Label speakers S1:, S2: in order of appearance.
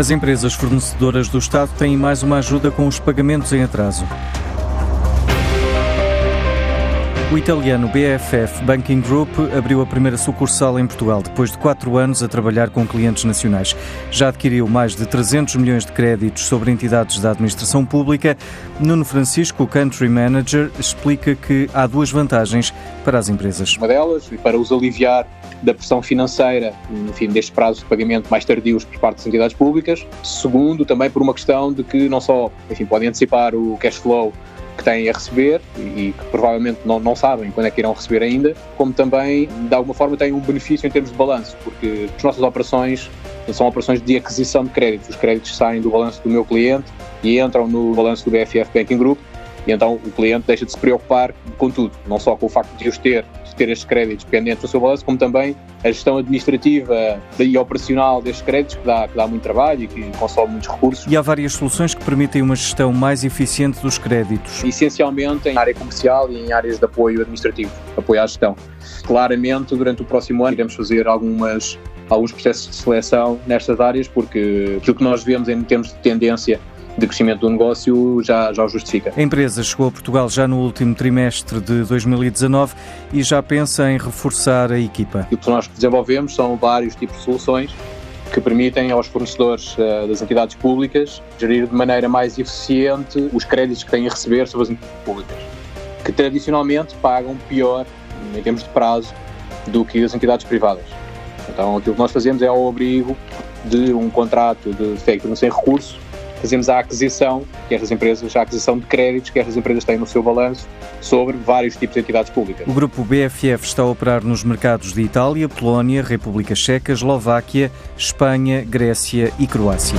S1: As empresas fornecedoras do Estado têm mais uma ajuda com os pagamentos em atraso. O italiano BFF Banking Group abriu a primeira sucursal em Portugal depois de quatro anos a trabalhar com clientes nacionais. Já adquiriu mais de 300 milhões de créditos sobre entidades da administração pública. Nuno Francisco, Country Manager, explica que há duas vantagens para as empresas.
S2: Uma delas, para os aliviar da pressão financeira, enfim, destes prazos de pagamento mais tardios por parte das entidades públicas. Segundo, também por uma questão de que não só enfim, podem antecipar o cash flow que têm a receber e que provavelmente não, não sabem quando é que irão receber ainda, como também, de alguma forma, têm um benefício em termos de balanço, porque as nossas operações são operações de aquisição de créditos. Os créditos saem do balanço do meu cliente e entram no balanço do BFF Banking Group e então o cliente deixa de se preocupar com tudo, não só com o facto de os ter, ter estes créditos pendentes no seu balanço, como também a gestão administrativa e operacional destes créditos, que dá, que dá muito trabalho e que consome muitos recursos.
S1: E há várias soluções que permitem uma gestão mais eficiente dos créditos.
S2: Essencialmente em área comercial e em áreas de apoio administrativo, apoio à gestão. Claramente, durante o próximo ano, iremos fazer algumas alguns processos de seleção nestas áreas, porque aquilo que nós vemos em termos de tendência de crescimento do negócio já, já o justifica.
S1: A empresa chegou a Portugal já no último trimestre de 2019 e já pensa em reforçar a equipa.
S2: O que nós desenvolvemos são vários tipos de soluções que permitem aos fornecedores uh, das entidades públicas gerir de maneira mais eficiente os créditos que têm a receber sobre as entidades públicas, que tradicionalmente pagam pior em termos de prazo do que as entidades privadas. Então, aquilo que nós fazemos é ao abrigo de um contrato de factoring sem recurso fazemos a aquisição, quer as empresas, a aquisição de créditos que estas empresas têm no seu balanço sobre vários tipos de entidades públicas.
S1: O grupo BFF está a operar nos mercados de Itália, Polónia, República Checa, Eslováquia, Espanha, Grécia e Croácia.